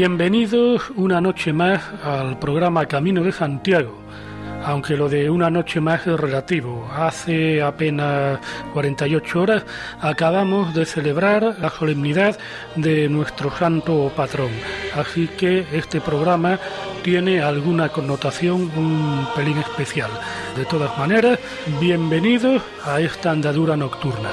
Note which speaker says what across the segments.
Speaker 1: Bienvenidos una noche más al programa Camino de Santiago, aunque lo de una noche más es relativo. Hace apenas 48 horas acabamos de celebrar la solemnidad de nuestro santo patrón, así que este programa tiene alguna connotación un pelín especial. De todas maneras, bienvenidos a esta andadura nocturna.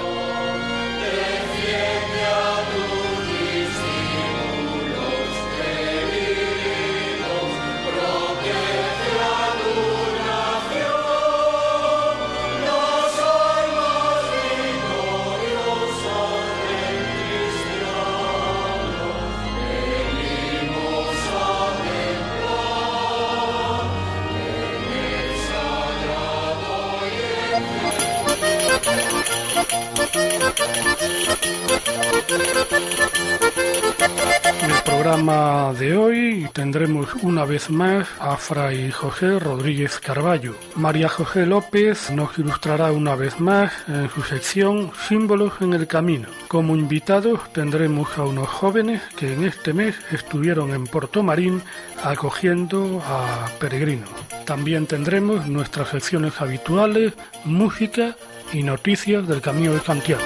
Speaker 1: Programa de hoy tendremos una vez más a Fray José Rodríguez Carballo. María José López nos ilustrará una vez más en su sección Símbolos en el Camino. Como invitados tendremos a unos jóvenes que en este mes estuvieron en Puerto Marín acogiendo a peregrinos. También tendremos nuestras secciones habituales, música y noticias del Camino de Santiago.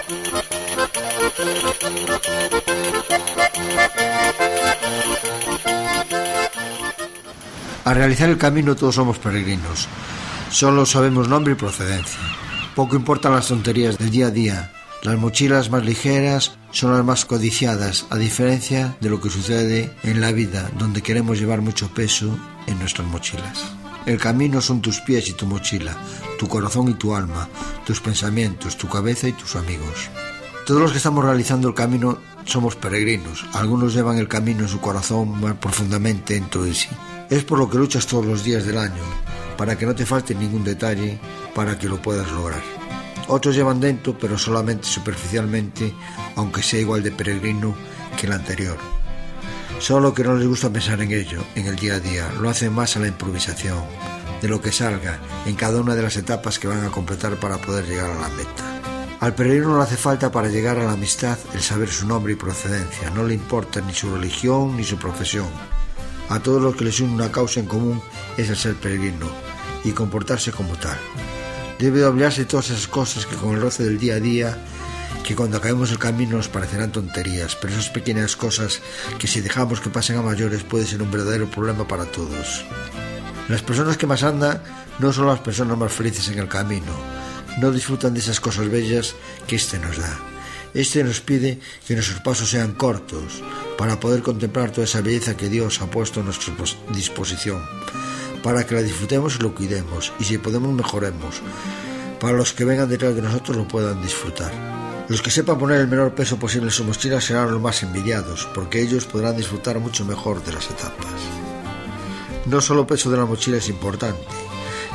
Speaker 2: Al realizar el camino todos somos peregrinos. Solo sabemos nombre y procedencia. Poco importan las tonterías del día a día. Las mochilas más ligeras son las más codiciadas, a diferencia de lo que sucede en la vida, donde queremos llevar mucho peso en nuestras mochilas. El camino son tus pies y tu mochila, tu corazón y tu alma, tus pensamientos, tu cabeza y tus amigos. Todos los que estamos realizando el camino somos peregrinos. Algunos llevan el camino en su corazón más profundamente dentro de sí. Es por lo que luchas todos los días del año, para que no te falte ningún detalle para que lo puedas lograr. Otros llevan dentro, pero solamente superficialmente, aunque sea igual de peregrino que el anterior. Solo que no les gusta pensar en ello, en el día a día, lo hacen más a la improvisación, de lo que salga en cada una de las etapas que van a completar para poder llegar a la meta. Al peregrino no hace falta para llegar a la amistad el saber su nombre y procedencia, no le importa ni su religión ni su profesión, a todos los que les une una causa en común es el ser peregrino y comportarse como tal. Debe de todas esas cosas que con el roce del día a día, que cuando caemos el camino nos parecerán tonterías, pero esas pequeñas cosas que si dejamos que pasen a mayores puede ser un verdadero problema para todos. Las personas que más andan no son las personas más felices en el camino, no disfrutan de esas cosas bellas que éste nos da. Este nos pide que nuestros pasos sean cortos para poder contemplar toda esa belleza que Dios ha puesto a nuestra disposición, para que la disfrutemos y lo cuidemos, y si podemos mejoremos, para los que vengan detrás de nosotros lo puedan disfrutar. Los que sepan poner el menor peso posible en su mochila serán los más envidiados, porque ellos podrán disfrutar mucho mejor de las etapas. No solo el peso de la mochila es importante,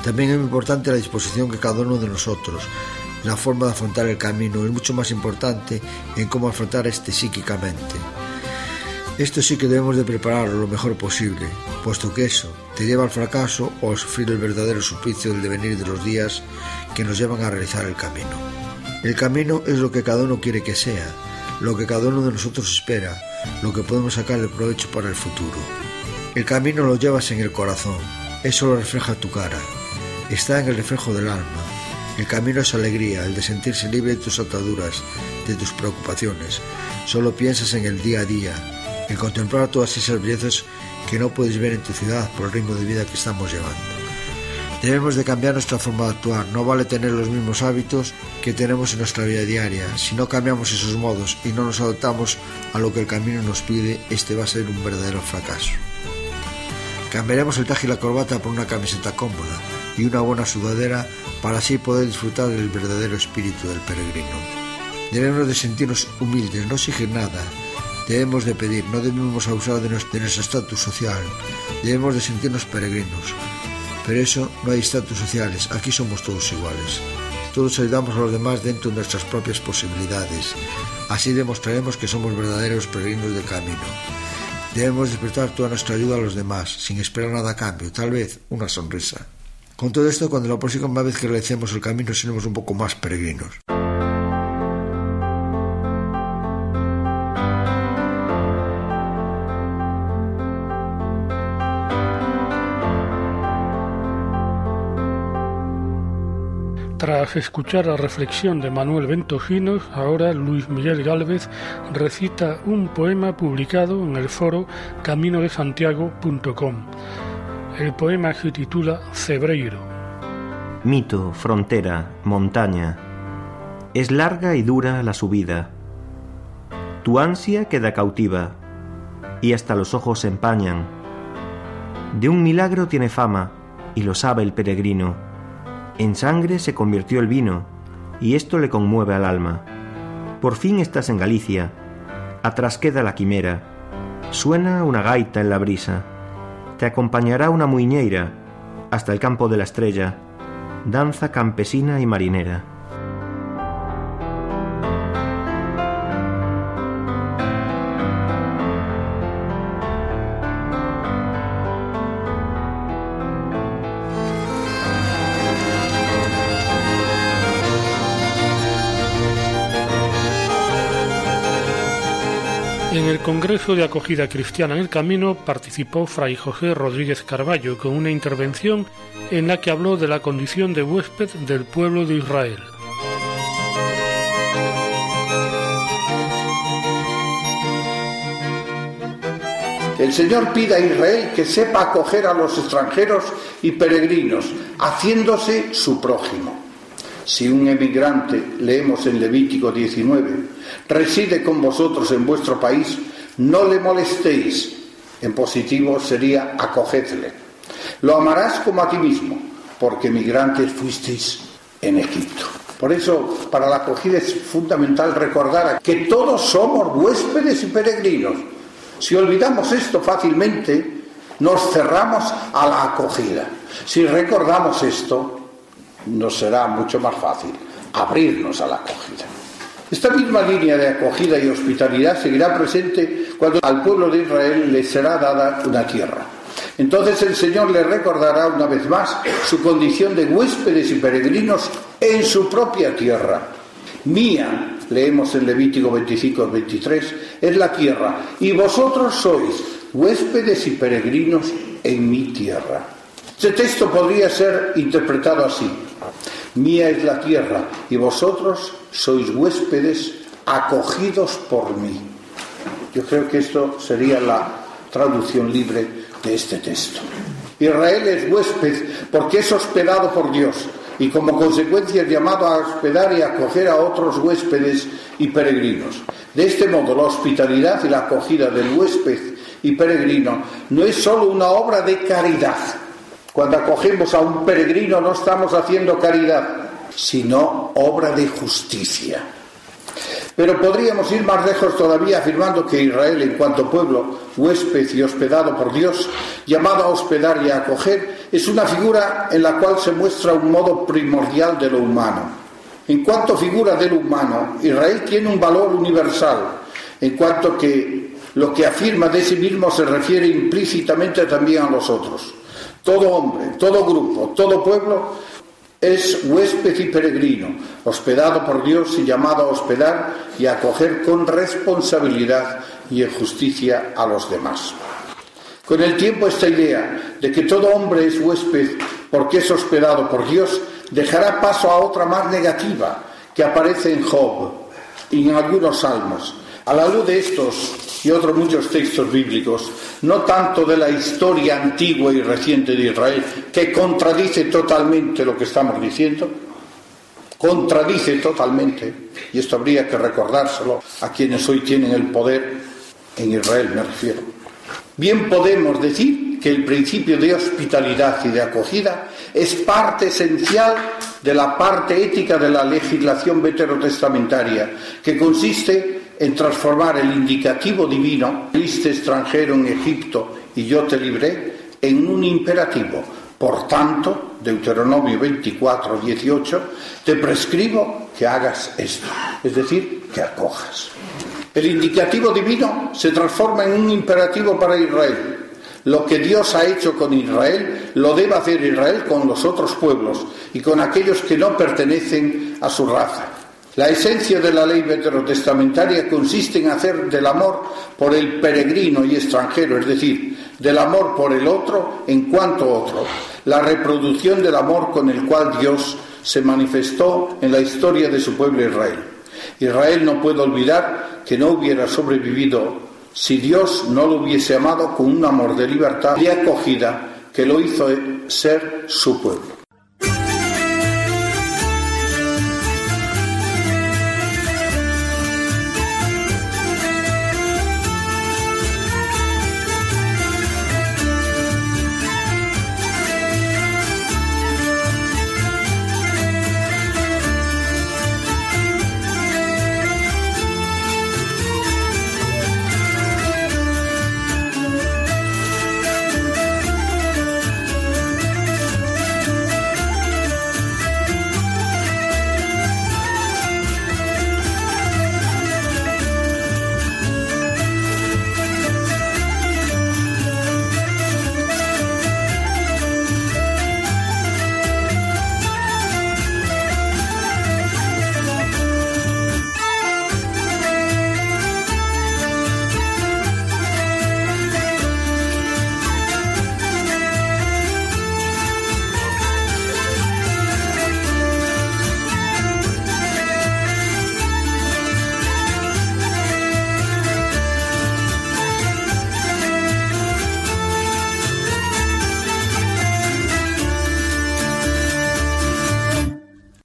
Speaker 2: también es importante la disposición que cada uno de nosotros la forma de afrontar el camino es mucho más importante en cómo afrontar este psíquicamente. Esto sí que debemos de prepararlo lo mejor posible, puesto que eso te lleva al fracaso o a sufrir el verdadero suplicio del devenir de los días que nos llevan a realizar el camino. El camino es lo que cada uno quiere que sea, lo que cada uno de nosotros espera, lo que podemos sacar de provecho para el futuro. El camino lo llevas en el corazón, eso lo refleja tu cara, está en el reflejo del alma, el camino es alegría, el de sentirse libre de tus ataduras, de tus preocupaciones. Solo piensas en el día a día, en contemplar todas esas bellezas que no puedes ver en tu ciudad por el ritmo de vida que estamos llevando. Debemos de cambiar nuestra forma de actuar. No vale tener los mismos hábitos que tenemos en nuestra vida diaria. Si no cambiamos esos modos y no nos adaptamos a lo que el camino nos pide, este va a ser un verdadero fracaso. Cambiaremos el traje y la corbata por una camiseta cómoda y una buena sudadera para así poder disfrutar del verdadero espíritu del peregrino. Debemos de sentirnos humildes, no exigir nada. Debemos de pedir, no debemos abusar de nuestro estatus social. Debemos de sentirnos peregrinos. Pero eso no hay estatus sociales, aquí somos todos iguales. Todos ayudamos a los demás dentro de nuestras propias posibilidades. Así demostraremos que somos verdaderos peregrinos del camino. Debemos despertar toda nuestra ayuda a los demás, sin esperar nada a cambio, tal vez una sonrisa. Con todo esto, cuando la próxima vez que realicemos el camino seremos un poco más peregrinos.
Speaker 1: Tras escuchar la reflexión de Manuel Ventojinos, ahora Luis Miguel Gálvez recita un poema publicado en el foro caminodesantiago.com. El poema se titula Cebreiro.
Speaker 3: Mito, frontera, montaña. Es larga y dura la subida. Tu ansia queda cautiva y hasta los ojos se empañan. De un milagro tiene fama y lo sabe el peregrino en sangre se convirtió el vino, y esto le conmueve al alma. Por fin estás en Galicia. Atrás queda la quimera. Suena una gaita en la brisa. Te acompañará una muiñeira hasta el campo de la estrella, danza campesina y marinera.
Speaker 1: De Acogida Cristiana en el Camino participó Fray José Rodríguez Carballo con una intervención en la que habló de la condición de huésped del pueblo de Israel.
Speaker 4: El Señor pide a Israel que sepa acoger a los extranjeros y peregrinos, haciéndose su prójimo. Si un emigrante, leemos en Levítico 19, reside con vosotros en vuestro país, no le molestéis. En positivo sería acogedle. Lo amarás como a ti mismo, porque migrantes fuisteis en Egipto. Por eso, para la acogida es fundamental recordar que todos somos huéspedes y peregrinos. Si olvidamos esto fácilmente, nos cerramos a la acogida. Si recordamos esto, nos será mucho más fácil abrirnos a la acogida. Esta misma línea de acogida y hospitalidad seguirá presente cuando al pueblo de Israel le será dada una tierra. Entonces el Señor le recordará una vez más su condición de huéspedes y peregrinos en su propia tierra. Mía, leemos en Levítico 25 23, es la tierra, y vosotros sois huéspedes y peregrinos en mi tierra. Este texto podría ser interpretado así. Mía es la tierra y vosotros sois huéspedes acogidos por mí. Yo creo que esto sería la traducción libre de este texto. Israel es huésped porque es hospedado por Dios y como consecuencia es llamado a hospedar y acoger a otros huéspedes y peregrinos. De este modo, la hospitalidad y la acogida del huésped y peregrino no es sólo una obra de caridad, cuando acogemos a un peregrino no estamos haciendo caridad, sino obra de justicia. Pero podríamos ir más lejos todavía afirmando que Israel, en cuanto pueblo, huésped y hospedado por Dios, llamado a hospedar y a acoger, es una figura en la cual se muestra un modo primordial de lo humano. En cuanto figura de lo humano, Israel tiene un valor universal, en cuanto que lo que afirma de sí mismo se refiere implícitamente también a los otros. Todo hombre, todo grupo, todo pueblo es huésped y peregrino, hospedado por Dios y llamado a hospedar y acoger con responsabilidad y en justicia a los demás. Con el tiempo esta idea de que todo hombre es huésped porque es hospedado por Dios dejará paso a otra más negativa que aparece en Job y en algunos salmos. A la luz de estos y otros muchos textos bíblicos, no tanto de la historia antigua y reciente de Israel, que contradice totalmente lo que estamos diciendo, contradice totalmente, y esto habría que recordárselo a quienes hoy tienen el poder, en Israel me refiero. Bien podemos decir que el principio de hospitalidad y de acogida es parte esencial de la parte ética de la legislación veterotestamentaria, que consiste en transformar el indicativo divino, viste extranjero en Egipto y yo te libré, en un imperativo. Por tanto, Deuteronomio 24, 18, te prescribo que hagas esto, es decir, que acojas. El indicativo divino se transforma en un imperativo para Israel. Lo que Dios ha hecho con Israel lo debe hacer Israel con los otros pueblos y con aquellos que no pertenecen a su raza. La esencia de la ley veterotestamentaria consiste en hacer del amor por el peregrino y extranjero, es decir, del amor por el otro en cuanto otro, la reproducción del amor con el cual Dios se manifestó en la historia de su pueblo Israel. Israel no puede olvidar que no hubiera sobrevivido si Dios no lo hubiese amado con un amor de libertad y acogida que lo hizo ser su pueblo.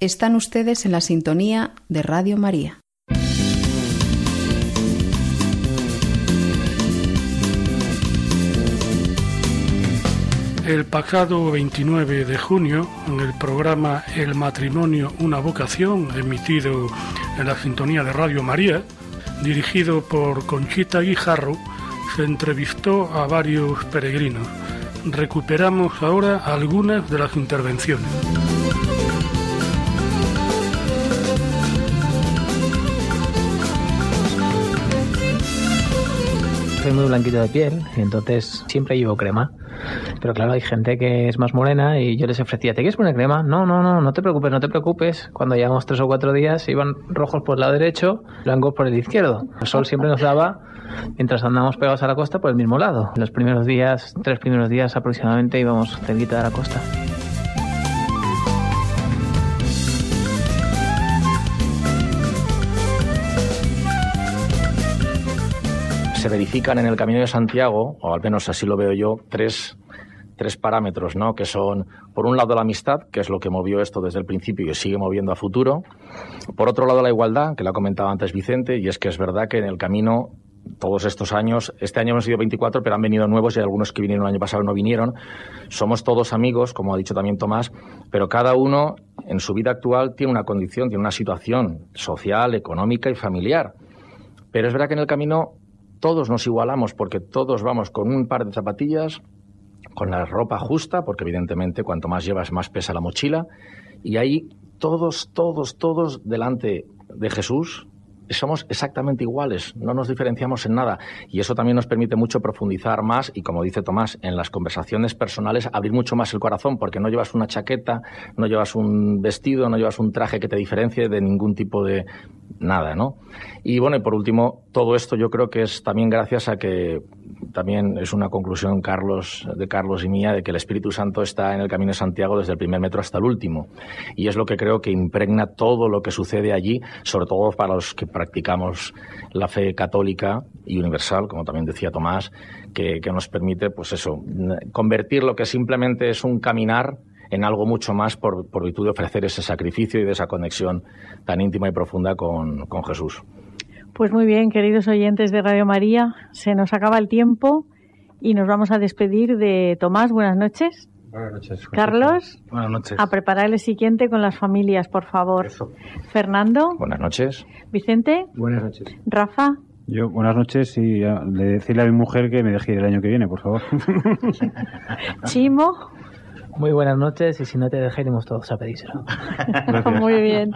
Speaker 5: Están ustedes en la sintonía de Radio María.
Speaker 1: El pasado 29 de junio, en el programa El matrimonio, una vocación, emitido en la sintonía de Radio María, dirigido por Conchita Guijarro, se entrevistó a varios peregrinos. Recuperamos ahora algunas de las intervenciones.
Speaker 6: Soy muy blanquito de piel y entonces siempre llevo crema. Pero claro, hay gente que es más morena y yo les ofrecía, ¿te quieres poner crema? No, no, no, no te preocupes, no te preocupes. Cuando llevamos tres o cuatro días iban rojos por el lado derecho, blancos por el izquierdo. El sol siempre nos daba, mientras andábamos pegados a la costa, por el mismo lado. Los primeros días, tres primeros días aproximadamente íbamos cerquita de la costa.
Speaker 7: Se verifican en el Camino de Santiago, o al menos así lo veo yo, tres, tres parámetros, ¿no? Que son, por un lado, la amistad, que es lo que movió esto desde el principio y sigue moviendo a futuro. Por otro lado, la igualdad, que la ha comentado antes Vicente, y es que es verdad que en el camino todos estos años, este año hemos sido 24, pero han venido nuevos y algunos que vinieron el año pasado no vinieron. Somos todos amigos, como ha dicho también Tomás, pero cada uno en su vida actual tiene una condición, tiene una situación social, económica y familiar. Pero es verdad que en el camino todos nos igualamos porque todos vamos con un par de zapatillas, con la ropa justa, porque evidentemente cuanto más llevas más pesa la mochila, y ahí todos, todos, todos delante de Jesús, somos exactamente iguales, no nos diferenciamos en nada. Y eso también nos permite mucho profundizar más y, como dice Tomás, en las conversaciones personales abrir mucho más el corazón, porque no llevas una chaqueta, no llevas un vestido, no llevas un traje que te diferencie de ningún tipo de nada, ¿no? Y bueno, y por último, todo esto yo creo que es también gracias a que también es una conclusión Carlos, de Carlos y mía de que el Espíritu Santo está en el Camino de Santiago desde el primer metro hasta el último. Y es lo que creo que impregna todo lo que sucede allí, sobre todo para los que practicamos la fe católica y universal, como también decía Tomás, que, nos permite, pues eso, convertir lo que simplemente es un caminar en algo mucho más por, virtud de ofrecer ese sacrificio y de esa conexión tan íntima y profunda con Jesús.
Speaker 8: Pues muy bien, queridos oyentes de Radio María, se nos acaba el tiempo y nos vamos a despedir de Tomás. Buenas noches.
Speaker 9: Buenas noches.
Speaker 8: Carlos.
Speaker 9: Buenas noches.
Speaker 8: A preparar el siguiente con las familias, por favor. Fernando.
Speaker 7: Buenas noches.
Speaker 8: Vicente.
Speaker 10: Buenas noches.
Speaker 8: Rafa.
Speaker 11: Yo, buenas noches y a, de decirle a mi mujer que me deje ir el año que viene, por favor.
Speaker 8: Chimo.
Speaker 6: Muy buenas noches y si no te dejé, iremos todos a pedírselo.
Speaker 8: Muy bien.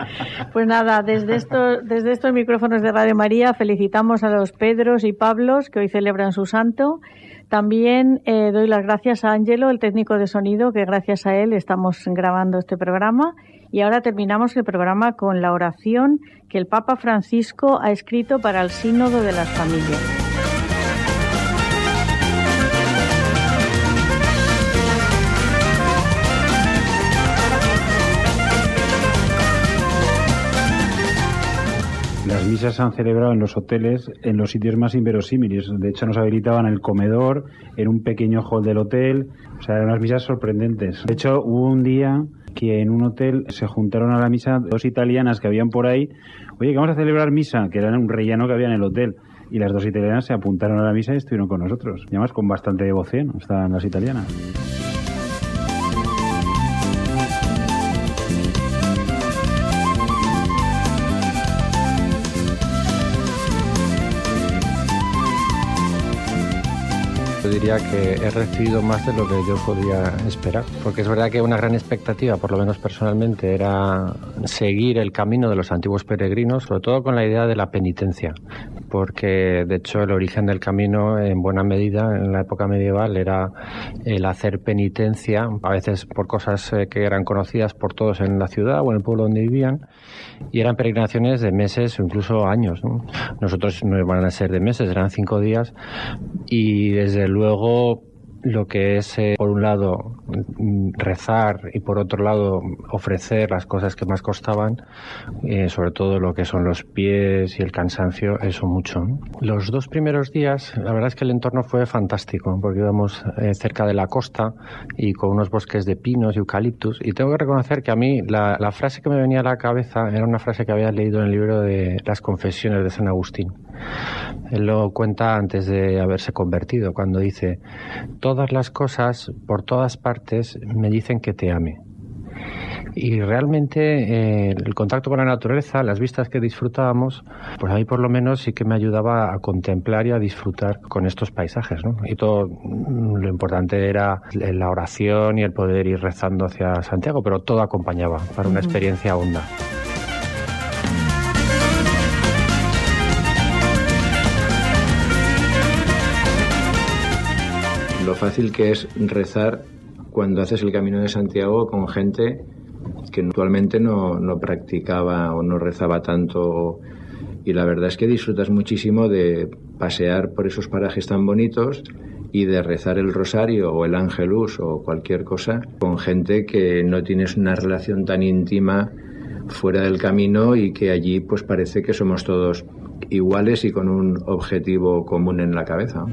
Speaker 8: Pues nada, desde, esto, desde estos micrófonos de Radio María felicitamos a los Pedros y Pablos que hoy celebran su santo. También eh, doy las gracias a Ángelo, el técnico de sonido, que gracias a él estamos grabando este programa. Y ahora terminamos el programa con la oración que el Papa Francisco ha escrito para el Sínodo de las Familias.
Speaker 11: Las misas se han celebrado en los hoteles en los sitios más inverosímiles. De hecho, nos habilitaban el comedor, en un pequeño hall del hotel. O sea, eran unas misas sorprendentes. De hecho, hubo un día que en un hotel se juntaron a la misa dos italianas que habían por ahí. Oye, que vamos a celebrar misa, que era un relleno que había en el hotel. Y las dos italianas se apuntaron a la misa y estuvieron con nosotros. Y además con bastante devoción estaban las italianas.
Speaker 10: Diría que he recibido más de lo que yo podía esperar, porque es verdad que una gran expectativa, por lo menos personalmente, era seguir el camino de los antiguos peregrinos, sobre todo con la idea de la penitencia, porque de hecho el origen del camino en buena medida en la época medieval era el hacer penitencia, a veces por cosas eh, que eran conocidas por todos en la ciudad o en el pueblo donde vivían, y eran peregrinaciones de meses o incluso años. Nosotros no iban a ser de meses, eran cinco días, y desde luego lo que es, eh, por un lado, rezar y por otro lado, ofrecer las cosas que más costaban, eh, sobre todo lo que son los pies y el cansancio, eso mucho. Los dos primeros días, la verdad es que el entorno fue fantástico, porque íbamos eh, cerca de la costa y con unos bosques de pinos y eucaliptus, y tengo que reconocer que a mí la frase que me venía a la cabeza era una frase que había leído en el libro de las confesiones de San Agustín. Él lo cuenta antes de haberse convertido, cuando dice, todas las cosas por todas partes me dicen que te ame. Y realmente eh, el contacto con la naturaleza, las vistas que disfrutábamos, pues a mí por lo menos sí que me ayudaba a contemplar y a disfrutar con estos paisajes. ¿no? Y todo mm, lo importante era la oración y el poder ir rezando hacia Santiago, pero todo acompañaba para una experiencia honda.
Speaker 12: Fácil que es rezar cuando haces el camino de Santiago con gente que actualmente no, no practicaba o no rezaba tanto y la verdad es que disfrutas muchísimo de pasear por esos parajes tan bonitos y de rezar el rosario o el ángelus o cualquier cosa con gente que no tienes una relación tan íntima fuera del camino y que allí pues parece que somos todos iguales y con un objetivo común en la cabeza.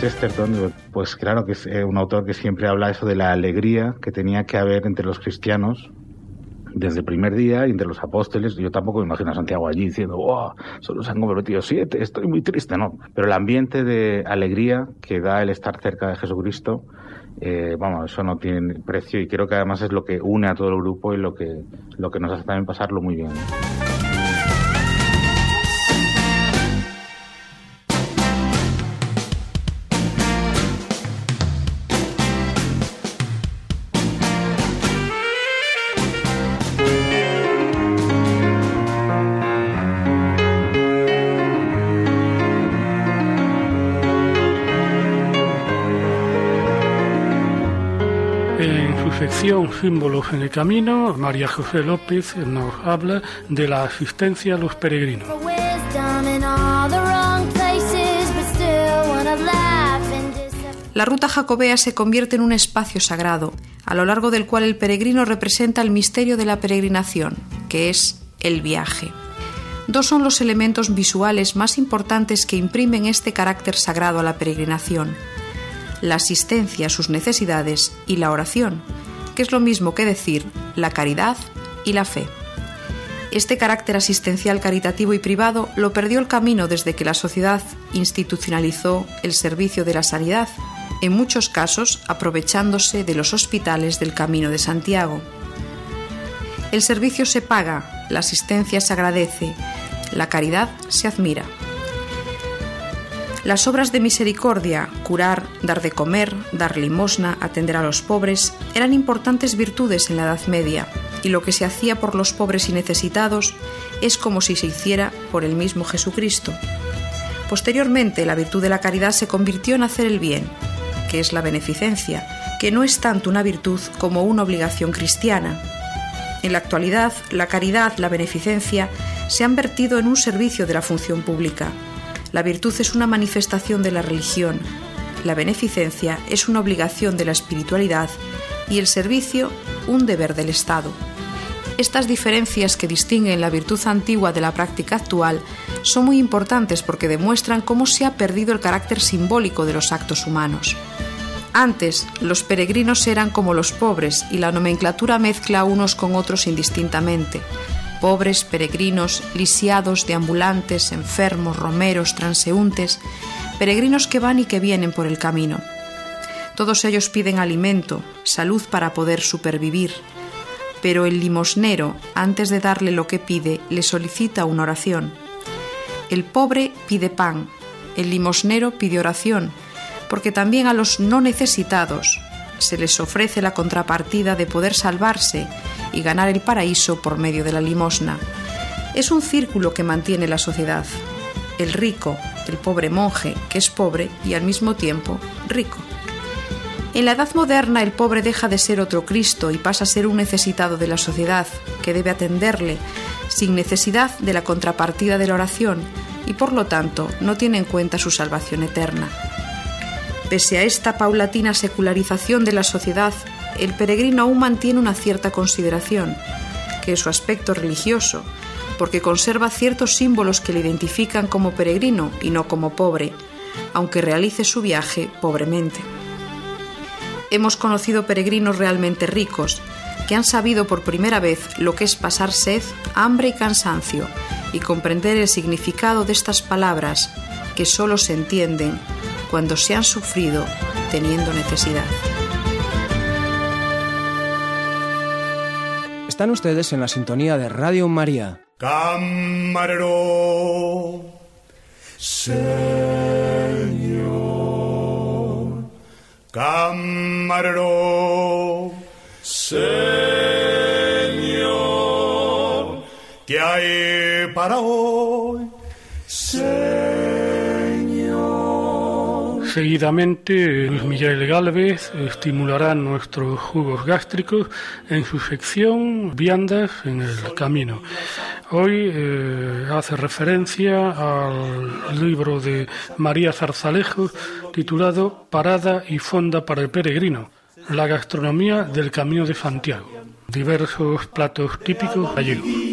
Speaker 13: Chesterton, pues claro que es eh, un autor que siempre habla eso de la alegría que tenía que haber entre los cristianos desde el primer día y entre los apóstoles. Yo tampoco me imagino a Santiago allí diciendo, wow, solo se han convertido siete, estoy muy triste, ¿no? Pero el ambiente de alegría que da el estar cerca de Jesucristo, eh, vamos, eso no tiene precio y creo que además es lo que une a todo el grupo y lo que, lo que nos hace también pasarlo muy bien.
Speaker 1: Sección Símbolos en el Camino, María José López nos habla de la asistencia a los peregrinos.
Speaker 5: La ruta jacobea se convierte en un espacio sagrado, a lo largo del cual el peregrino representa el misterio de la peregrinación, que es el viaje. Dos son los elementos visuales más importantes que imprimen este carácter sagrado a la peregrinación la asistencia a sus necesidades y la oración, que es lo mismo que decir la caridad y la fe. Este carácter asistencial caritativo y privado lo perdió el camino desde que la sociedad institucionalizó el servicio de la sanidad, en muchos casos aprovechándose de los hospitales del Camino de Santiago. El servicio se paga, la asistencia se agradece, la caridad se admira. Las obras de misericordia, curar, dar de comer, dar limosna, atender a los pobres, eran importantes virtudes en la Edad Media, y lo que se hacía por los pobres y necesitados es como si se hiciera por el mismo Jesucristo. Posteriormente, la virtud de la caridad se convirtió en hacer el bien, que es la beneficencia, que no es tanto una virtud como una obligación cristiana. En la actualidad, la caridad, la beneficencia, se han vertido en un servicio de la función pública. La virtud es una manifestación de la religión, la beneficencia es una obligación de la espiritualidad y el servicio un deber del Estado. Estas diferencias que distinguen la virtud antigua de la práctica actual son muy importantes porque demuestran cómo se ha perdido el carácter simbólico de los actos humanos. Antes, los peregrinos eran como los pobres y la nomenclatura mezcla unos con otros indistintamente. Pobres, peregrinos, lisiados, deambulantes, enfermos, romeros, transeúntes, peregrinos que van y que vienen por el camino. Todos ellos piden alimento, salud para poder supervivir, pero el limosnero, antes de darle lo que pide, le solicita una oración. El pobre pide pan, el limosnero pide oración, porque también a los no necesitados se les ofrece la contrapartida de poder salvarse y ganar el paraíso por medio de la limosna. Es un círculo que mantiene la sociedad. El rico, el pobre monje, que es pobre y al mismo tiempo rico. En la edad moderna el pobre deja de ser otro Cristo y pasa a ser un necesitado de la sociedad, que debe atenderle, sin necesidad de la contrapartida de la oración, y por lo tanto no tiene en cuenta su salvación eterna. Pese a esta paulatina secularización de la sociedad, el peregrino aún mantiene una cierta consideración, que es su aspecto religioso, porque conserva ciertos símbolos que le identifican como peregrino y no como pobre, aunque realice su viaje pobremente. Hemos conocido peregrinos realmente ricos, que han sabido por primera vez lo que es pasar sed, hambre y cansancio, y comprender el significado de estas palabras que solo se entienden cuando se han sufrido teniendo necesidad.
Speaker 9: Están ustedes en la sintonía de Radio María.
Speaker 14: Camarero, Señor. Camarero, Señor. ¿Qué hay para hoy?
Speaker 1: Seguidamente, Luis Miguel Galvez estimulará nuestros jugos gástricos en su sección Viandas en el Camino. Hoy eh, hace referencia al libro de María Zarzalejo titulado Parada y Fonda para el Peregrino, la gastronomía del Camino de Santiago. Diversos platos típicos gallegos.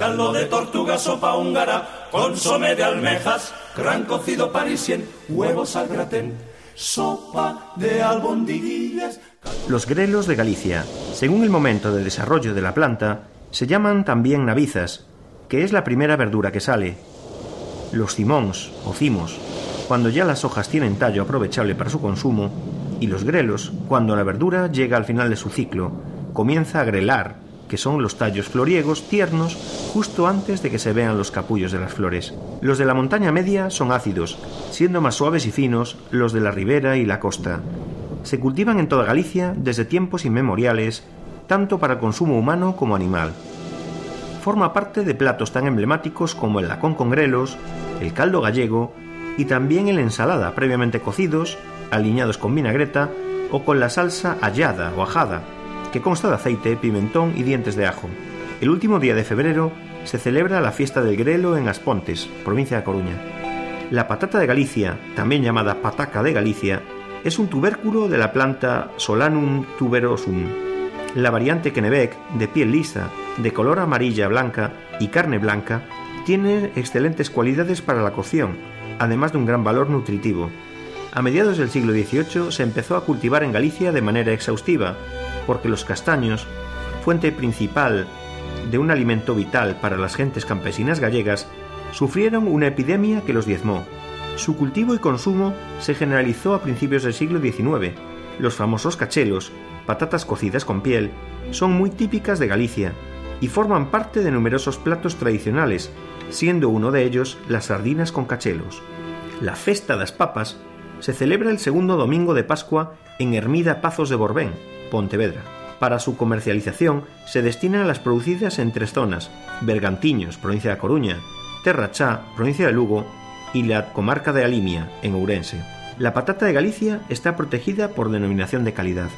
Speaker 14: De tortuga, sopa húngara, consome de almejas, gran cocido parisien, huevos al gratén, sopa de albondiguillas.
Speaker 3: Los grelos de Galicia, según el momento de desarrollo de la planta, se llaman también navizas, que es la primera verdura que sale. Los cimons o cimos, cuando ya las hojas tienen tallo aprovechable para su consumo, y los grelos, cuando la verdura llega al final de su ciclo, comienza a grelar, que son los tallos floriegos tiernos justo antes de que se vean los capullos de las flores. Los de la montaña media son ácidos, siendo más suaves y finos los de la ribera y la costa. Se cultivan en toda Galicia desde tiempos inmemoriales, tanto para consumo humano como animal. Forma parte de platos tan emblemáticos como el lacón con grelos, el caldo gallego y también el ensalada previamente cocidos, aliñados con vinagreta o con la salsa hallada o ajada, que consta de aceite, pimentón y dientes de ajo. El último día de febrero se celebra la fiesta del grelo en Aspontes, provincia de Coruña. La patata de Galicia, también llamada pataca de Galicia, es un tubérculo de la planta Solanum tuberosum. La variante Kennebec, de piel lisa, de color amarilla blanca y carne blanca, tiene excelentes cualidades para la cocción, además de un gran valor nutritivo. A mediados del siglo XVIII se empezó a cultivar en Galicia de manera exhaustiva, porque los castaños, fuente principal de un alimento vital para las gentes campesinas gallegas, sufrieron una epidemia que los diezmó. Su cultivo y consumo se generalizó a principios del siglo XIX. Los famosos cachelos, patatas cocidas con piel, son muy típicas de Galicia y forman parte de numerosos platos tradicionales, siendo uno de ellos las sardinas con cachelos. La Festa das Papas se celebra el segundo domingo de Pascua en Hermida Pazos de Borbén, Pontevedra. Para su comercialización se destinan a las producidas en tres zonas, Bergantiños, provincia de Coruña, Terrachá, provincia de Lugo, y la comarca de Alimia, en Ourense. La patata de Galicia está protegida por denominación de calidad.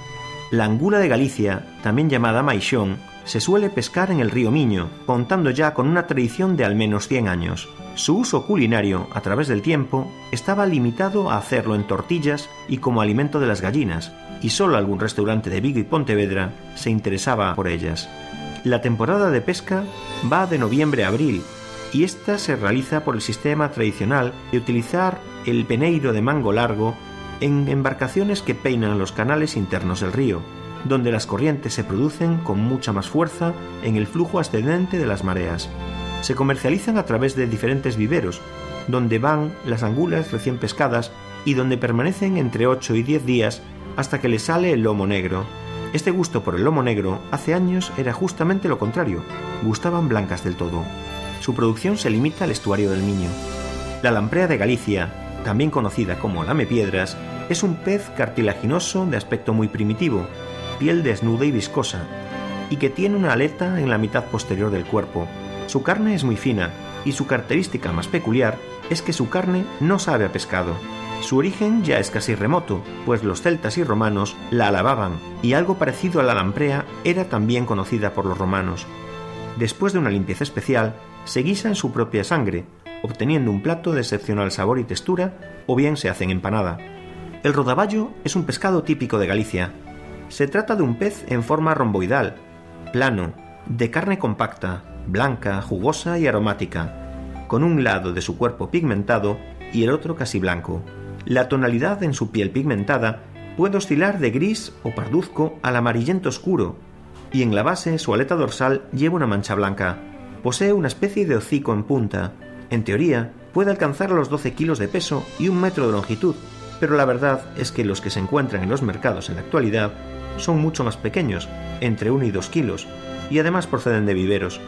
Speaker 3: La angula de Galicia, también llamada maixón, se suele pescar en el río Miño, contando ya con una tradición de al menos 100 años. Su uso culinario, a través del tiempo, estaba limitado a hacerlo en tortillas y como alimento de las gallinas, y solo algún restaurante de Vigo y Pontevedra se interesaba por ellas. La temporada de pesca va de noviembre a abril, y esta se realiza por el sistema tradicional de utilizar el peneiro de mango largo en embarcaciones que peinan los canales internos del río, donde las corrientes se producen con mucha más fuerza en el flujo ascendente de las mareas. Se comercializan a través de diferentes viveros, donde van las angulas recién pescadas y donde permanecen entre 8 y 10 días hasta que les sale el lomo negro. Este gusto por el lomo negro hace años era justamente lo contrario, gustaban blancas del todo. Su producción se limita al estuario del Miño. La lamprea de Galicia, también conocida como lamepiedras, es un pez cartilaginoso de aspecto muy primitivo, piel desnuda y viscosa, y que tiene una aleta en la mitad posterior del cuerpo. Su carne es muy fina, y su característica más peculiar es que su carne no sabe a pescado. Su origen ya es casi remoto, pues los celtas y romanos la alababan, y algo parecido a la lamprea era también conocida por los romanos. Después de una limpieza especial, se guisa en su propia sangre, obteniendo un plato de excepcional sabor y textura, o bien se hace en empanada. El rodaballo es un pescado típico de Galicia. Se trata de un pez en forma romboidal, plano, de carne compacta, blanca, jugosa y aromática, con un lado de su cuerpo pigmentado y el otro casi blanco. La tonalidad en su piel pigmentada puede oscilar de gris o parduzco al amarillento oscuro, y en la base su aleta dorsal lleva una mancha blanca. Posee una especie de hocico en punta. En teoría, puede alcanzar los 12 kilos de peso y un metro de longitud, pero la verdad es que los que se encuentran en los mercados en la actualidad son mucho más pequeños, entre 1 y 2 kilos, y además proceden de viveros.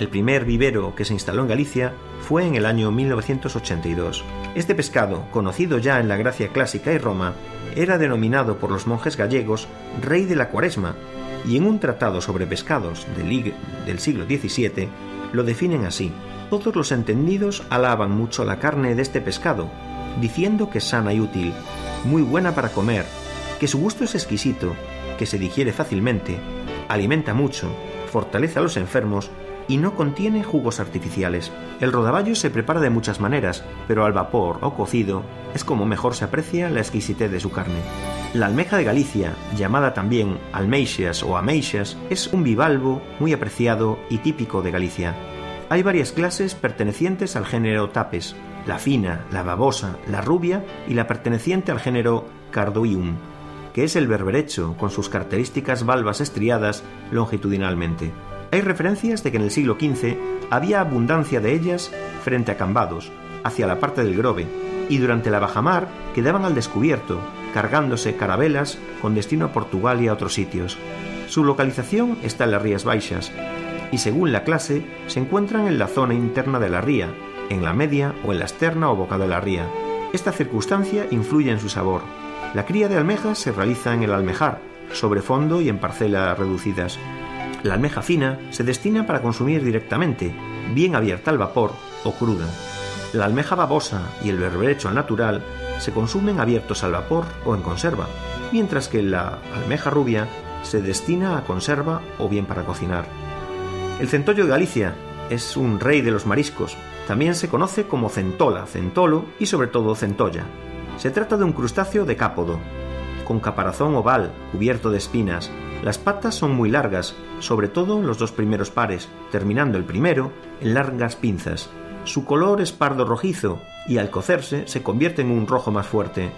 Speaker 3: El primer vivero que se instaló en Galicia fue en el año 1982. Este pescado, conocido ya en la Gracia clásica y Roma, era denominado por los monjes gallegos rey de la cuaresma, y en un tratado sobre pescados del, siglo XVII lo definen así. Todos los entendidos alaban mucho la carne de este pescado, diciendo que es sana y útil, muy buena para comer, que su gusto es exquisito, que se digiere fácilmente, alimenta mucho, fortalece a los enfermos y no contiene jugos artificiales. El rodaballo se prepara de muchas maneras, pero al vapor o cocido es como mejor se aprecia la exquisitez de su carne. La almeja de Galicia, llamada también almeixas o ameixas, es un bivalvo muy apreciado y típico de Galicia. Hay varias clases pertenecientes al género tapes, la fina, la babosa, la rubia y la perteneciente al género cardoium, que es el berberecho con sus características valvas estriadas longitudinalmente. Hay referencias de que en el siglo XV había abundancia de ellas frente a Cambados, hacia la parte del Grove, y durante la bajamar quedaban al descubierto, cargándose carabelas con destino a Portugal y a otros sitios. Su localización está en las Rías Baixas, y según la clase se encuentran en la zona interna de la ría, en la media o en la externa o boca de la ría. Esta circunstancia influye en su sabor. La cría de almejas se realiza en el almejar, sobre fondo y en parcelas reducidas. La almeja fina se destina para consumir directamente, bien abierta al vapor o cruda. La almeja babosa y el berberecho al natural se consumen abiertos al vapor o en conserva, mientras que la almeja rubia se destina a conserva o bien para cocinar. El centollo de Galicia es un rey de los mariscos. También se conoce como centola, centolo y sobre todo centolla. Se trata de un crustáceo decápodo, con caparazón oval, cubierto de espinas. Las patas son muy largas, sobre todo los dos primeros pares, terminando el primero en largas pinzas. Su color es pardo rojizo y al cocerse se convierte en un rojo más fuerte.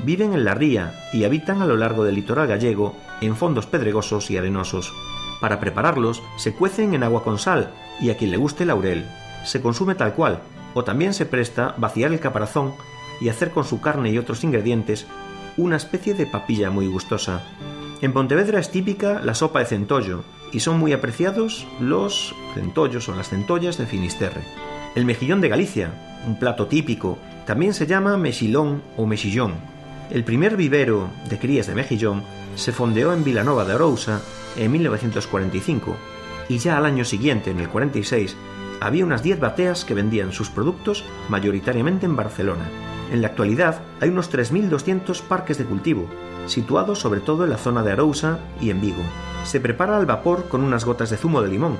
Speaker 3: Viven en la ría y habitan a lo largo del litoral gallego en fondos pedregosos y arenosos. Para prepararlos, se cuecen en agua con sal y a quien le guste laurel. Se consume tal cual, o también se presta vaciar el caparazón y hacer con su carne y otros ingredientes una especie de papilla muy gustosa. En Pontevedra es típica la sopa de centollo y son muy apreciados los centollos o las centollas de Finisterre. El mejillón de Galicia, un plato típico, también se llama mexilón o mexillón. El primer vivero de crías de mejillón se fondeó en Vilanova de Arousa en 1945 y ya al año siguiente, en el 46, había unas 10 bateas que vendían sus productos mayoritariamente en Barcelona. En la actualidad hay unos 3.200 parques de cultivo, situados sobre todo en la zona de Arousa y en Vigo. Se prepara al vapor con unas gotas de zumo de limón,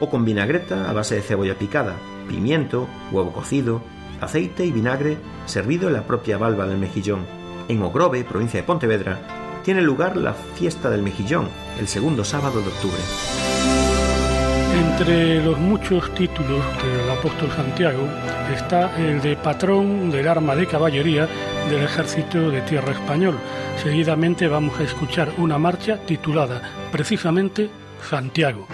Speaker 3: o con vinagreta a base de cebolla picada, pimiento, huevo cocido, aceite y vinagre servido en la propia valva del mejillón. En Ogrove, provincia de Pontevedra, tiene lugar la fiesta del mejillón, el segundo sábado de octubre.
Speaker 1: Entre los muchos títulos del apóstol Santiago está el de patrón del arma de caballería del ejército de tierra español. Seguidamente vamos a escuchar una marcha titulada precisamente Santiago.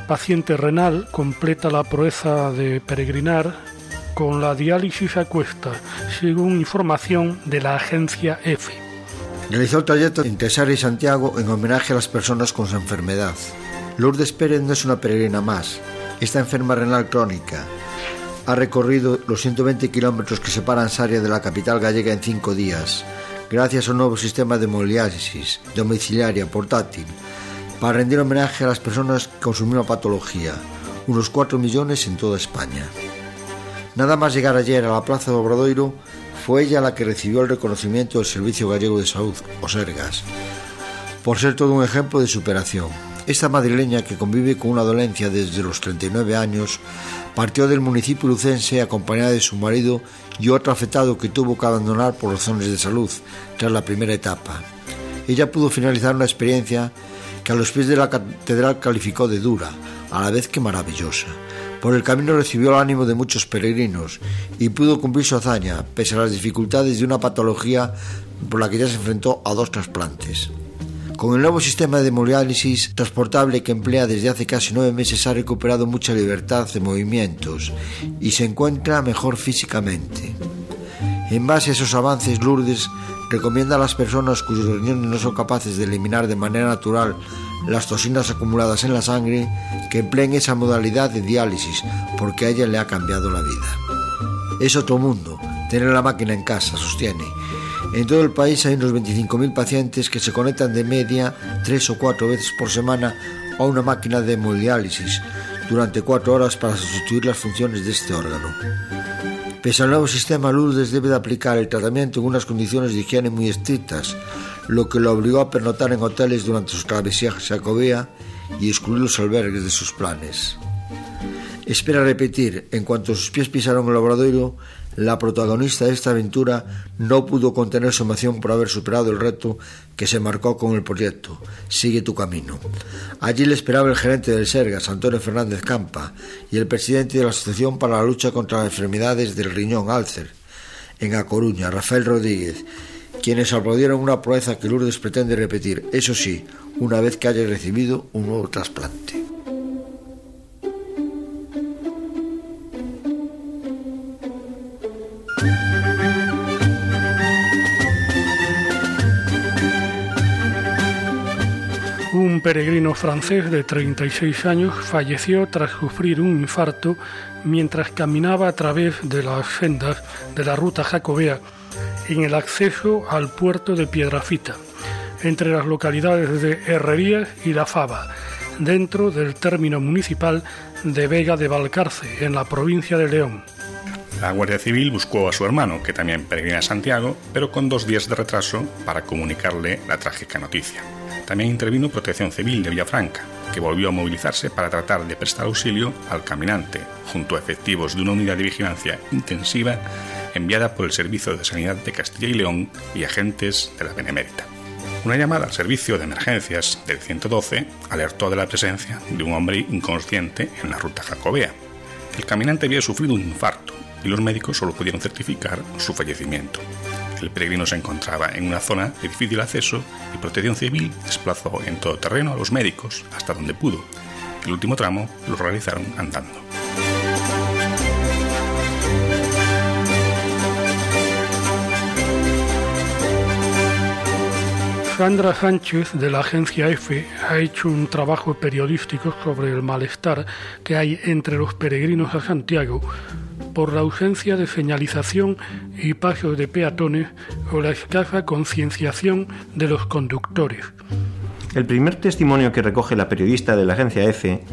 Speaker 1: Paciente renal completa la proeza de peregrinar con la diálisis a cuesta, según información de la agencia EFE.
Speaker 2: Realizó el trayecto en Tesar y Santiago en homenaje a las personas con su enfermedad. Lourdes Pérez no es una peregrina más, está enferma renal crónica. Ha recorrido los 120 kilómetros que separan Saria de la capital gallega en cinco días, gracias a un nuevo sistema de hemodiálisis domiciliaria portátil para rendir homenaje a las personas con su misma patología, unos 4 millones en toda España. Nada más llegar ayer a la Plaza de Obradoiro, fue ella la que recibió el reconocimiento del Servicio Gallego de Salud, o SERGAS, por ser todo un ejemplo de superación. Esta madrileña, que convive con una dolencia desde los 39 años, partió del municipio lucense acompañada de su marido y otro afectado que tuvo que abandonar por razones de salud tras la primera etapa. Ella pudo finalizar una experiencia que a los pies de la catedral calificó de dura, a la vez que maravillosa. Por el camino recibió el ánimo de muchos peregrinos y pudo cumplir su hazaña, pese a las dificultades de una patología por la que ya se enfrentó a dos trasplantes. Con el nuevo sistema de hemodiálisis transportable que emplea desde hace casi nueve meses ha recuperado mucha libertad de movimientos y se encuentra mejor físicamente. En base a esos avances, Lourdes recomienda a las personas cuyos riñones no son capaces de eliminar de manera natural las toxinas acumuladas en la sangre que empleen esa modalidad de diálisis porque a ella le ha cambiado la vida. Es otro mundo tener la máquina en casa, sostiene, en todo el país hay unos 25.000 pacientes que se conectan de media tres o cuatro veces por semana a una máquina de hemodiálisis durante cuatro horas para sustituir las funciones de este órgano. Pese al nuevo sistema, Lourdes debe de aplicar el tratamiento en unas condiciones de higiene muy estrictas, lo que lo obligó a pernotar en hoteles durante sus travesías a Jacobea y excluir los albergues de sus planes. Espera repetir, en cuanto sus pies pisaron el obradoiro, la protagonista de esta aventura no pudo contener su emoción por haber superado el reto que se marcó con el proyecto Sigue tu camino. Allí le esperaba el gerente del Sergas, Antonio Fernández Campa, y el presidente de la Asociación para la Lucha contra las Enfermedades del Riñón, Alcer, en A Coruña, Rafael Rodríguez, quienes aplaudieron una proeza que Lourdes pretende repetir, eso sí, una vez que haya recibido un nuevo trasplante.
Speaker 1: Un peregrino francés de 36 años falleció tras sufrir un infarto mientras caminaba a través de las sendas de la ruta jacobea en el acceso al puerto de Piedrafita, entre las localidades de Herrerías y La Fava, dentro del término municipal de Vega de Valcarce, en la provincia de León.
Speaker 15: La Guardia Civil buscó a su hermano, que también peregrina a Santiago, pero con dos días de retraso para comunicarle la trágica noticia. También intervino Protección Civil de Villafranca, que volvió a movilizarse para tratar de prestar auxilio al caminante, junto a efectivos de una unidad de vigilancia intensiva enviada por el Servicio de Sanidad de Castilla y León y agentes de la Benemérita. Una llamada al servicio de emergencias del 112 alertó de la presencia de un hombre inconsciente en la ruta jacobea. El caminante había sufrido un infarto y los médicos solo pudieron certificar su fallecimiento. El peregrino se encontraba en una zona de difícil acceso y Protección Civil desplazó en todo terreno a los médicos hasta donde pudo. El último tramo lo realizaron andando.
Speaker 1: Sandra Sánchez de la agencia EFE ha hecho un trabajo periodístico sobre el malestar que hay entre los peregrinos a Santiago por la ausencia de señalización y pasos de peatones o la escasa concienciación de los conductores.
Speaker 3: El primer testimonio que recoge la periodista de la agencia EFE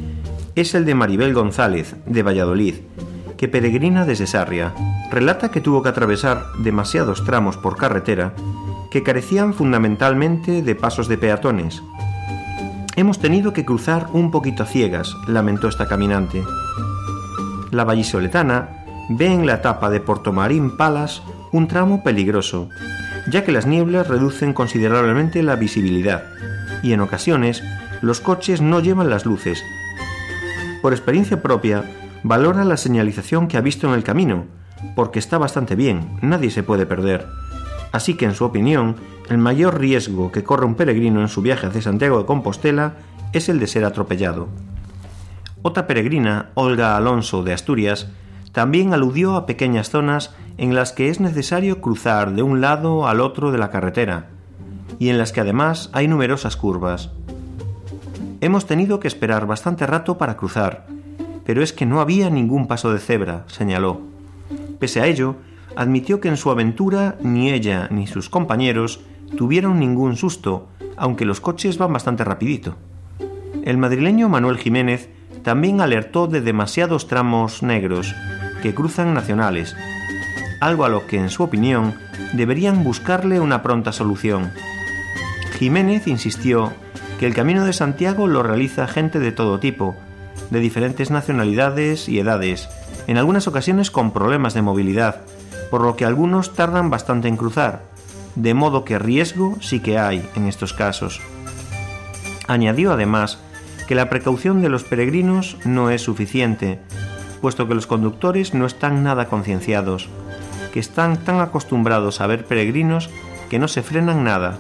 Speaker 3: es el de Maribel González, de Valladolid, que peregrina desde Sarria. Relata que tuvo que atravesar demasiados tramos por carretera que carecían fundamentalmente de pasos de peatones. Hemos tenido que cruzar un poquito a ciegas, lamentó esta caminante. La vallisoletana ve en la etapa de Portomarín Palas un tramo peligroso, ya que las nieblas reducen considerablemente la visibilidad y en ocasiones los coches no llevan las luces. Por experiencia propia, valora la señalización que ha visto en el camino, porque está bastante bien, nadie se puede perder. Así que, en su opinión, el mayor riesgo que corre un peregrino en su viaje hacia Santiago de Compostela es el de ser atropellado. Otra peregrina, Olga Alonso de Asturias, también aludió a pequeñas zonas en las que es necesario cruzar de un lado al otro de la carretera, y en las que además hay numerosas curvas. Hemos tenido que esperar bastante rato para cruzar, pero es que no había ningún paso de cebra, señaló. Pese a ello, admitió que en su aventura ni ella ni sus compañeros tuvieron ningún susto, aunque los coches van bastante rapidito. El madrileño Manuel Jiménez también alertó de demasiados tramos negros, que cruzan nacionales, algo a lo que, en su opinión, deberían buscarle una pronta solución. Jiménez insistió que el Camino de Santiago lo realiza gente de todo tipo, de diferentes nacionalidades y edades, en algunas ocasiones con problemas de movilidad, por lo que algunos tardan bastante en cruzar, de modo que riesgo sí que hay en estos casos. Añadió además que la precaución de los peregrinos no es suficiente, puesto que los conductores no están nada concienciados, que están tan acostumbrados a ver peregrinos que no se frenan nada,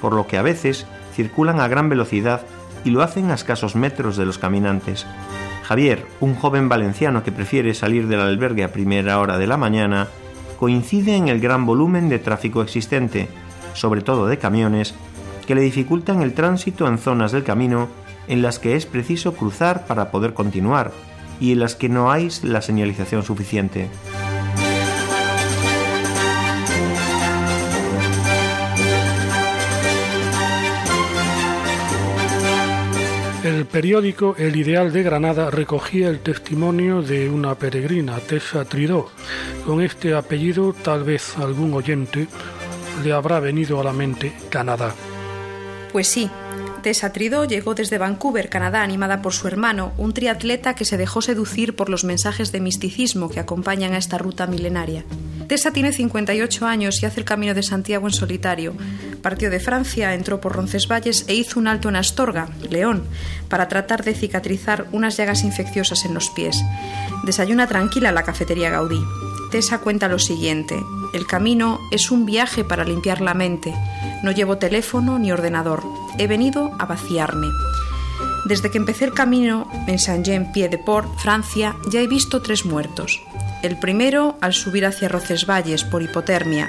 Speaker 3: por lo que a veces circulan a gran velocidad y lo hacen a escasos metros de los caminantes. Javier, un joven valenciano que prefiere salir del albergue a primera hora de la mañana, coincide en el gran volumen de tráfico existente, sobre todo de camiones, que le dificultan el tránsito en zonas del camino en las que es preciso cruzar para poder continuar y en las que no hay la señalización suficiente.
Speaker 1: El periódico El Ideal de Granada recogía el testimonio de una peregrina, Tessa Tridó. Con este apellido, tal vez algún oyente le habrá venido a la mente Canadá.
Speaker 5: Pues sí, Tessa Tridó llegó desde Vancouver, Canadá, animada por su hermano, un triatleta que se dejó seducir por los mensajes de misticismo que acompañan a esta ruta milenaria. Tessa tiene 58 años y hace el camino de Santiago en solitario. Partió de Francia, entró por Roncesvalles e hizo un alto en Astorga, León, para tratar de cicatrizar unas llagas infecciosas en los pies. Desayuna tranquila en la cafetería Gaudí. Tessa cuenta lo siguiente: El camino es un viaje para limpiar la mente. No llevo teléfono ni ordenador. He venido a vaciarme. Desde que empecé el camino en Saint-Jean-Pied-de-Port, Francia, ya he visto tres muertos. El primero al subir hacia Roncesvalles por hipotermia.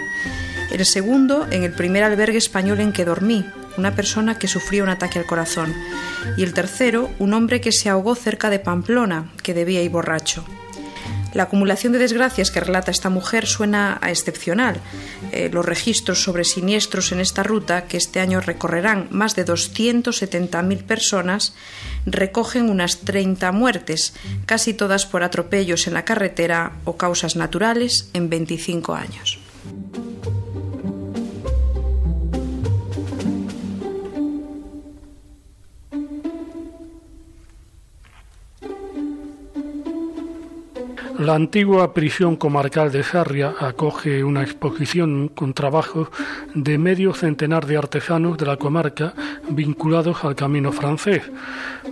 Speaker 5: El segundo en el primer albergue español en que dormí, una persona que sufrió un ataque al corazón. Y el tercero, un hombre que se ahogó cerca de Pamplona, que debía ir borracho. La acumulación de desgracias que relata esta mujer suena a excepcional. Eh, los registros sobre siniestros en esta ruta, que este año recorrerán más de 270.000 personas, recogen unas 30 muertes, casi todas por atropellos en la carretera o causas naturales en 25 años.
Speaker 1: La antigua prisión comarcal de Sarria acoge una exposición con trabajos de medio centenar de artesanos de la comarca vinculados al camino francés.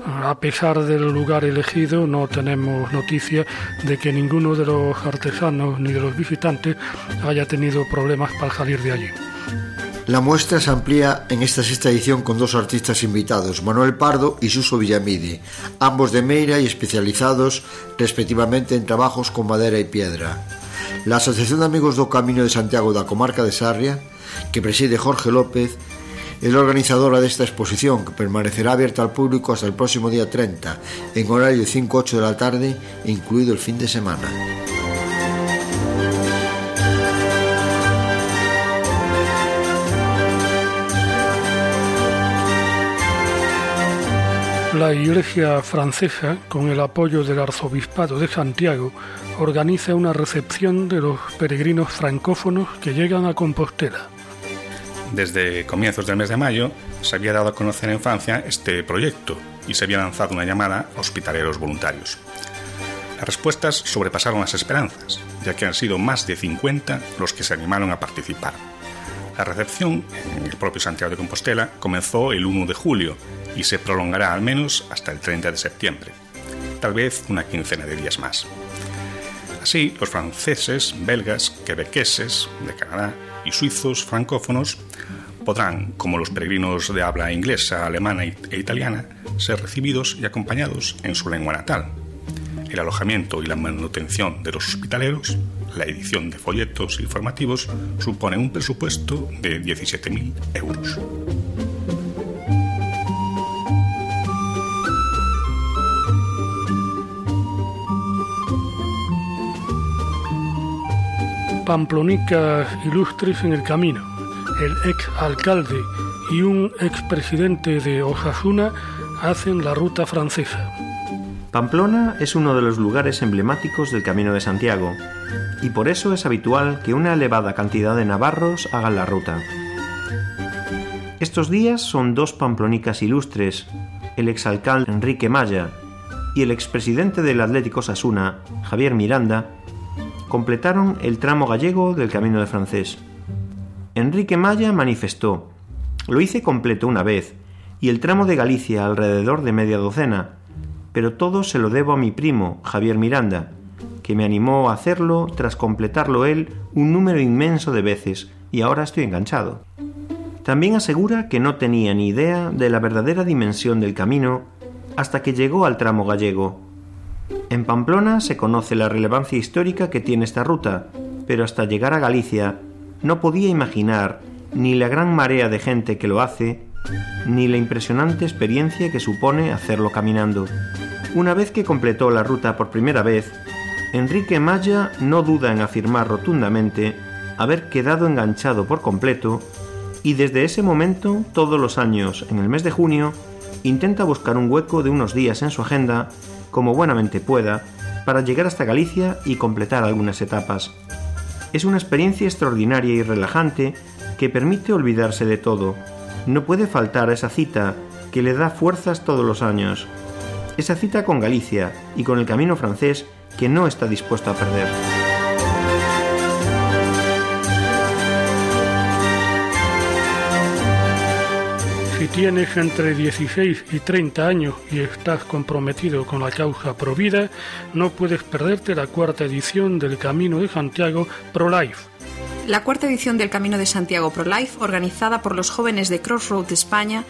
Speaker 1: A pesar del lugar elegido, no tenemos noticia de que ninguno de los artesanos ni de los visitantes haya tenido problemas para salir de allí.
Speaker 2: La muestra se amplía en esta sexta edición con dos artistas invitados, Manuel Pardo y Suso Villamidi, ambos de Meira y especializados respectivamente en trabajos con madera y piedra. La Asociación de Amigos do Camino de Santiago da Comarca de Sarria, que preside Jorge López, es la organizadora de esta exposición que permanecerá abierta al público hasta el próximo día 30, en horario 5-8 de la tarde, incluido el fin de semana.
Speaker 1: La Iglesia francesa, con el apoyo del Arzobispado de Santiago, organiza una recepción de los peregrinos francófonos que llegan a Compostela.
Speaker 15: Desde comienzos del mes de mayo se había dado a conocer en Francia este proyecto y se había lanzado una llamada a hospitaleros voluntarios. Las respuestas sobrepasaron las esperanzas, ya que han sido más de 50 los que se animaron a participar. La recepción en el propio Santiago de Compostela comenzó el 1 de julio y se prolongará al menos hasta el 30 de septiembre, tal vez una quincena de días más. Así, los franceses, belgas, quebequeses de Canadá y suizos francófonos podrán, como los peregrinos de habla inglesa, alemana e italiana, ser recibidos y acompañados en su lengua natal. El alojamiento y la manutención de los hospitaleros, la edición de folletos informativos, suponen un presupuesto de 17.000 euros.
Speaker 1: Pamplonicas ilustres en el camino. El ex alcalde y un ex presidente de Osasuna hacen la ruta francesa.
Speaker 3: Pamplona es uno de los lugares emblemáticos del Camino de Santiago, y por eso es habitual que una elevada cantidad de navarros hagan la ruta. Estos días son dos pamplonicas ilustres, el exalcalde Enrique Maya y el expresidente del Atlético Sasuna, Javier Miranda, completaron el tramo gallego del Camino de Francés. Enrique Maya manifestó, lo hice completo una vez, y el tramo de Galicia alrededor de media docena, pero todo se lo debo a mi primo, Javier Miranda, que me animó a hacerlo tras completarlo él un número inmenso de veces, y ahora estoy enganchado. También asegura que no tenía ni idea de la verdadera dimensión del camino hasta que llegó al tramo gallego. En Pamplona se conoce la relevancia histórica que tiene esta ruta, pero hasta llegar a Galicia no podía imaginar ni la gran marea de gente que lo hace, ni la impresionante experiencia que supone hacerlo caminando. Una vez que completó la ruta por primera vez, Enrique Maya no duda en afirmar rotundamente haber quedado enganchado por completo y desde ese momento, todos los años, en el mes de junio, intenta buscar un hueco de unos días en su agenda, como buenamente pueda, para llegar hasta Galicia y completar algunas etapas. Es una experiencia extraordinaria y relajante que permite olvidarse de todo. No puede faltar a esa cita que le da fuerzas todos los años, esa cita con Galicia y con el camino francés que no está dispuesto a perder.
Speaker 1: Si tienes entre 16 y 30 años y estás comprometido con la causa Provida, no puedes perderte la cuarta edición del Camino de Santiago Pro Life
Speaker 5: la cuarta edición del Camino de Santiago Pro Life, organizada por los jóvenes de Crossroads España,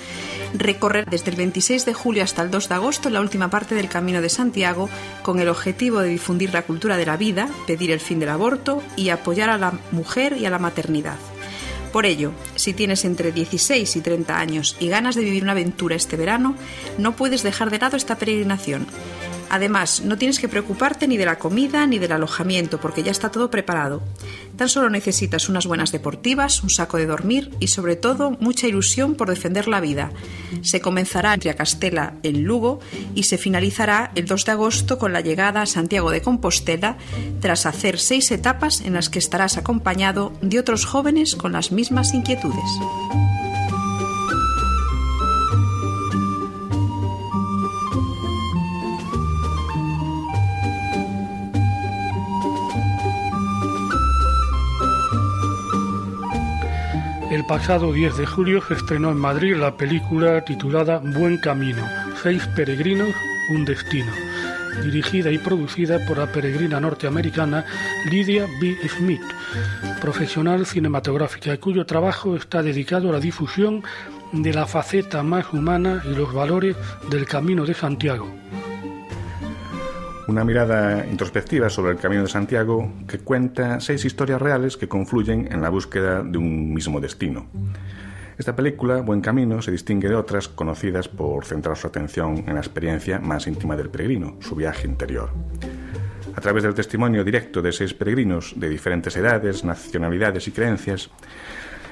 Speaker 5: recorrer desde el 26 de julio hasta el 2 de agosto la última parte del Camino de Santiago con el objetivo de difundir la cultura de la vida, pedir el fin del aborto y apoyar a la mujer y a la maternidad. Por ello, si tienes entre 16 y 30 años y ganas de vivir una aventura este verano, no puedes dejar de lado esta peregrinación. Además, no tienes que preocuparte ni de la comida ni del alojamiento porque ya está todo preparado. Tan solo necesitas unas buenas deportivas, un saco de dormir y sobre todo mucha ilusión por defender la vida. Se comenzará en Triacastela, en Lugo, y se finalizará el 2 de agosto con la llegada a Santiago de Compostela tras hacer seis etapas en las que estarás acompañado de otros jóvenes con las mismas inquietudes.
Speaker 1: El pasado 10 de julio se estrenó en Madrid la película titulada Buen Camino, Seis Peregrinos, un Destino, dirigida y producida por la peregrina norteamericana Lydia B. Smith, profesional cinematográfica cuyo trabajo está dedicado a la difusión de la faceta más humana y los valores del Camino de Santiago
Speaker 15: una mirada introspectiva sobre el Camino de Santiago que cuenta seis historias reales que confluyen en la búsqueda de un mismo destino. Esta película, Buen Camino, se distingue de otras conocidas por centrar su atención en la experiencia más íntima del peregrino, su viaje interior. A través del testimonio directo de seis peregrinos de diferentes edades, nacionalidades y creencias,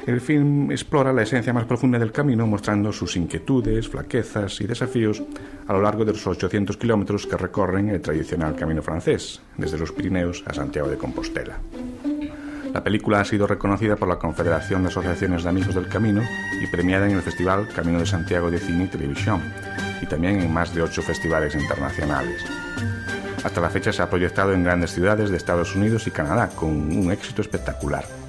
Speaker 15: el film explora la esencia más profunda del camino, mostrando sus inquietudes, flaquezas y desafíos a lo largo de los 800 kilómetros que recorren el tradicional camino francés, desde los Pirineos a Santiago de Compostela. La película ha sido reconocida por la Confederación de Asociaciones de Amigos del Camino y premiada en el Festival Camino de Santiago de Cine y Televisión, y también en más de ocho festivales internacionales. Hasta la fecha se ha proyectado en grandes ciudades de Estados Unidos y Canadá, con un éxito espectacular.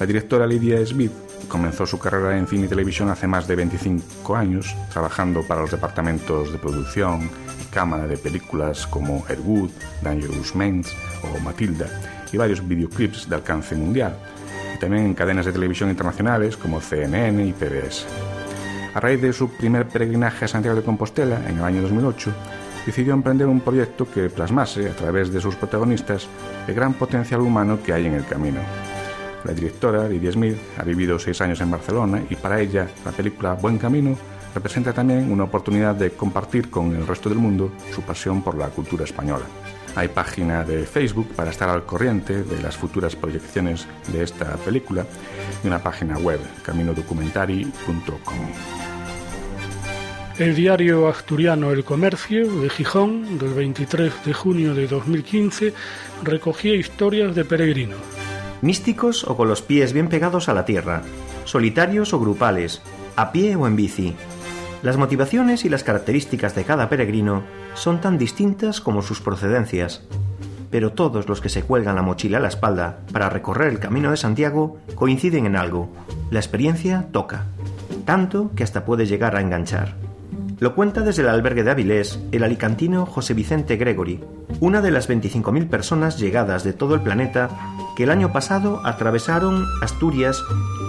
Speaker 15: La directora Lydia Smith comenzó su carrera en cine y televisión hace más de 25 años, trabajando para los departamentos de producción y cámara de películas como Airwood, Dangerous Minds o Matilda, y varios videoclips de alcance mundial, y también en cadenas de televisión internacionales como CNN y PBS. A raíz de su primer peregrinaje a Santiago de Compostela en el año 2008, decidió emprender un proyecto que plasmase, a través de sus protagonistas, el gran potencial humano que hay en el camino. La directora, Lydia Smith, ha vivido seis años en Barcelona y para ella la película Buen Camino representa también una oportunidad de compartir con el resto del mundo su pasión por la cultura española. Hay página de Facebook para estar al corriente de las futuras proyecciones de esta película y una página web, caminodocumentari.com.
Speaker 1: El diario asturiano El Comercio de Gijón, del 23 de junio de 2015, recogía historias de peregrinos.
Speaker 3: Místicos o con los pies bien pegados a la tierra, solitarios o grupales, a pie o en bici. Las motivaciones y las características de cada peregrino son tan distintas como sus procedencias, pero todos los que se cuelgan la mochila a la espalda para recorrer el camino de Santiago coinciden en algo. La experiencia toca, tanto que hasta puede llegar a enganchar. Lo cuenta desde el albergue de Avilés el alicantino José Vicente Gregory, una de las 25.000 personas llegadas de todo el planeta que el año pasado atravesaron Asturias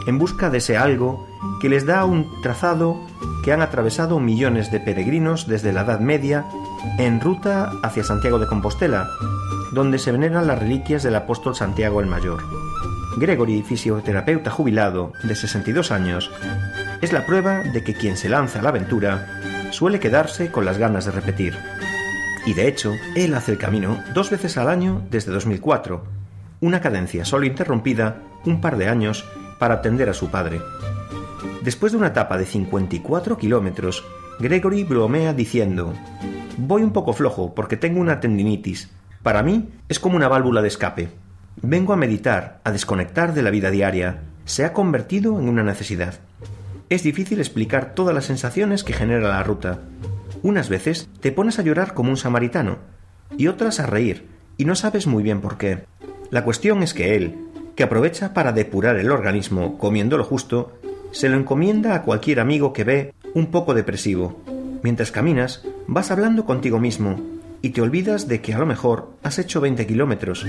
Speaker 3: en busca de ese algo que les da un trazado que han atravesado millones de peregrinos desde la Edad Media en ruta hacia Santiago de Compostela, donde se veneran las reliquias del apóstol Santiago el Mayor. Gregory, fisioterapeuta jubilado de 62 años, es la prueba de que quien se lanza a la aventura suele quedarse con las ganas de repetir. Y de hecho, él hace el camino dos veces al año desde 2004, una cadencia solo interrumpida un par de años para atender a su padre. Después de una etapa de 54 kilómetros, Gregory bromea diciendo, Voy un poco flojo porque tengo una tendinitis. Para mí es como una válvula de escape. Vengo a meditar, a desconectar de la vida diaria. Se ha convertido en una necesidad. Es difícil explicar todas las sensaciones que genera la ruta. Unas veces te pones a llorar como un samaritano y otras a reír, y no sabes muy bien por qué. La cuestión es que él, que aprovecha para depurar el organismo comiendo lo justo, se lo encomienda a cualquier amigo que ve un poco depresivo. Mientras caminas, vas hablando contigo mismo y te olvidas de que a lo mejor has hecho 20 kilómetros.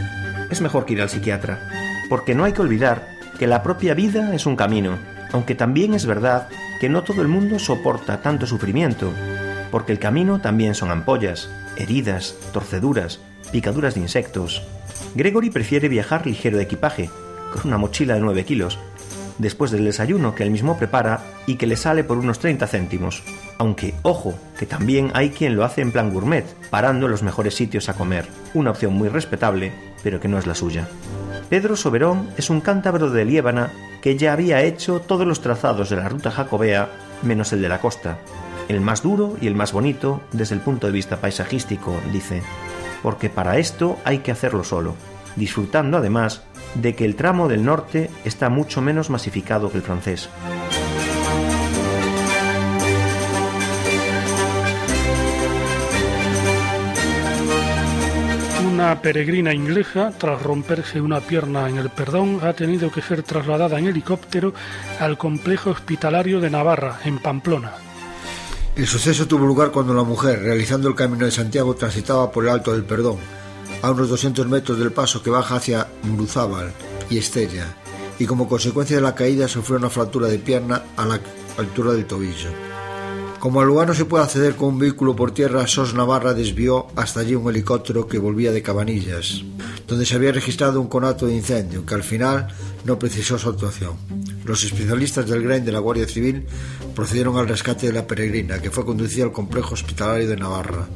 Speaker 3: Es mejor que ir al psiquiatra, porque no hay que olvidar que la propia vida es un camino aunque también es verdad que no todo el mundo soporta tanto sufrimiento, porque el camino también son ampollas, heridas, torceduras, picaduras de insectos. Gregory prefiere viajar ligero de equipaje, con una mochila de 9 kilos, después del desayuno que él mismo prepara y que le sale por unos 30 céntimos. Aunque, ojo, que también hay quien lo hace en plan gourmet, parando en los mejores sitios a comer, una opción muy respetable, pero que no es la suya. Pedro Soberón es un cántabro de Liébana que ya había hecho todos los trazados de la ruta jacobea menos el de la costa, el más duro y el más bonito desde el punto de vista paisajístico, dice, porque para esto hay que hacerlo solo, disfrutando además de que el tramo del norte está mucho menos masificado que el francés.
Speaker 1: Una peregrina inglesa, tras romperse una pierna en el perdón, ha tenido que ser trasladada en helicóptero al complejo hospitalario de Navarra, en Pamplona.
Speaker 2: El suceso tuvo lugar cuando la mujer, realizando el camino de Santiago, transitaba por el Alto del Perdón, a unos 200 metros del paso que baja hacia Muruzábal y Estella, y como consecuencia de la caída sufrió una fractura de pierna a la altura del tobillo. Como al lugar no se puede acceder con un vehículo por tierra, SOS Navarra desvió hasta allí un helicóptero que volvía de Cabanillas, donde se había registrado un conato de incendio que al final no precisó su actuación. Los especialistas del GRAIN de la Guardia Civil procedieron al rescate de la peregrina, que fue conducida al complejo hospitalario de Navarra.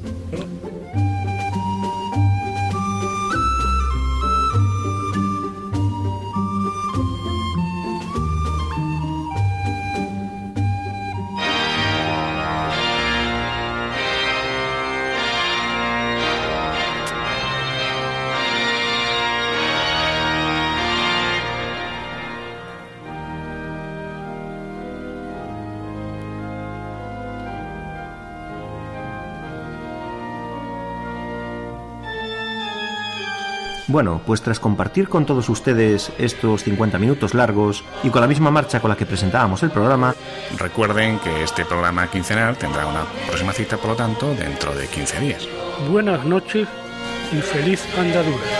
Speaker 3: Bueno, pues tras compartir con todos ustedes estos 50 minutos largos y con la misma marcha con la que presentábamos el programa,
Speaker 15: recuerden que este programa quincenal tendrá una próxima cita, por lo tanto, dentro de 15 días.
Speaker 1: Buenas noches y feliz andadura.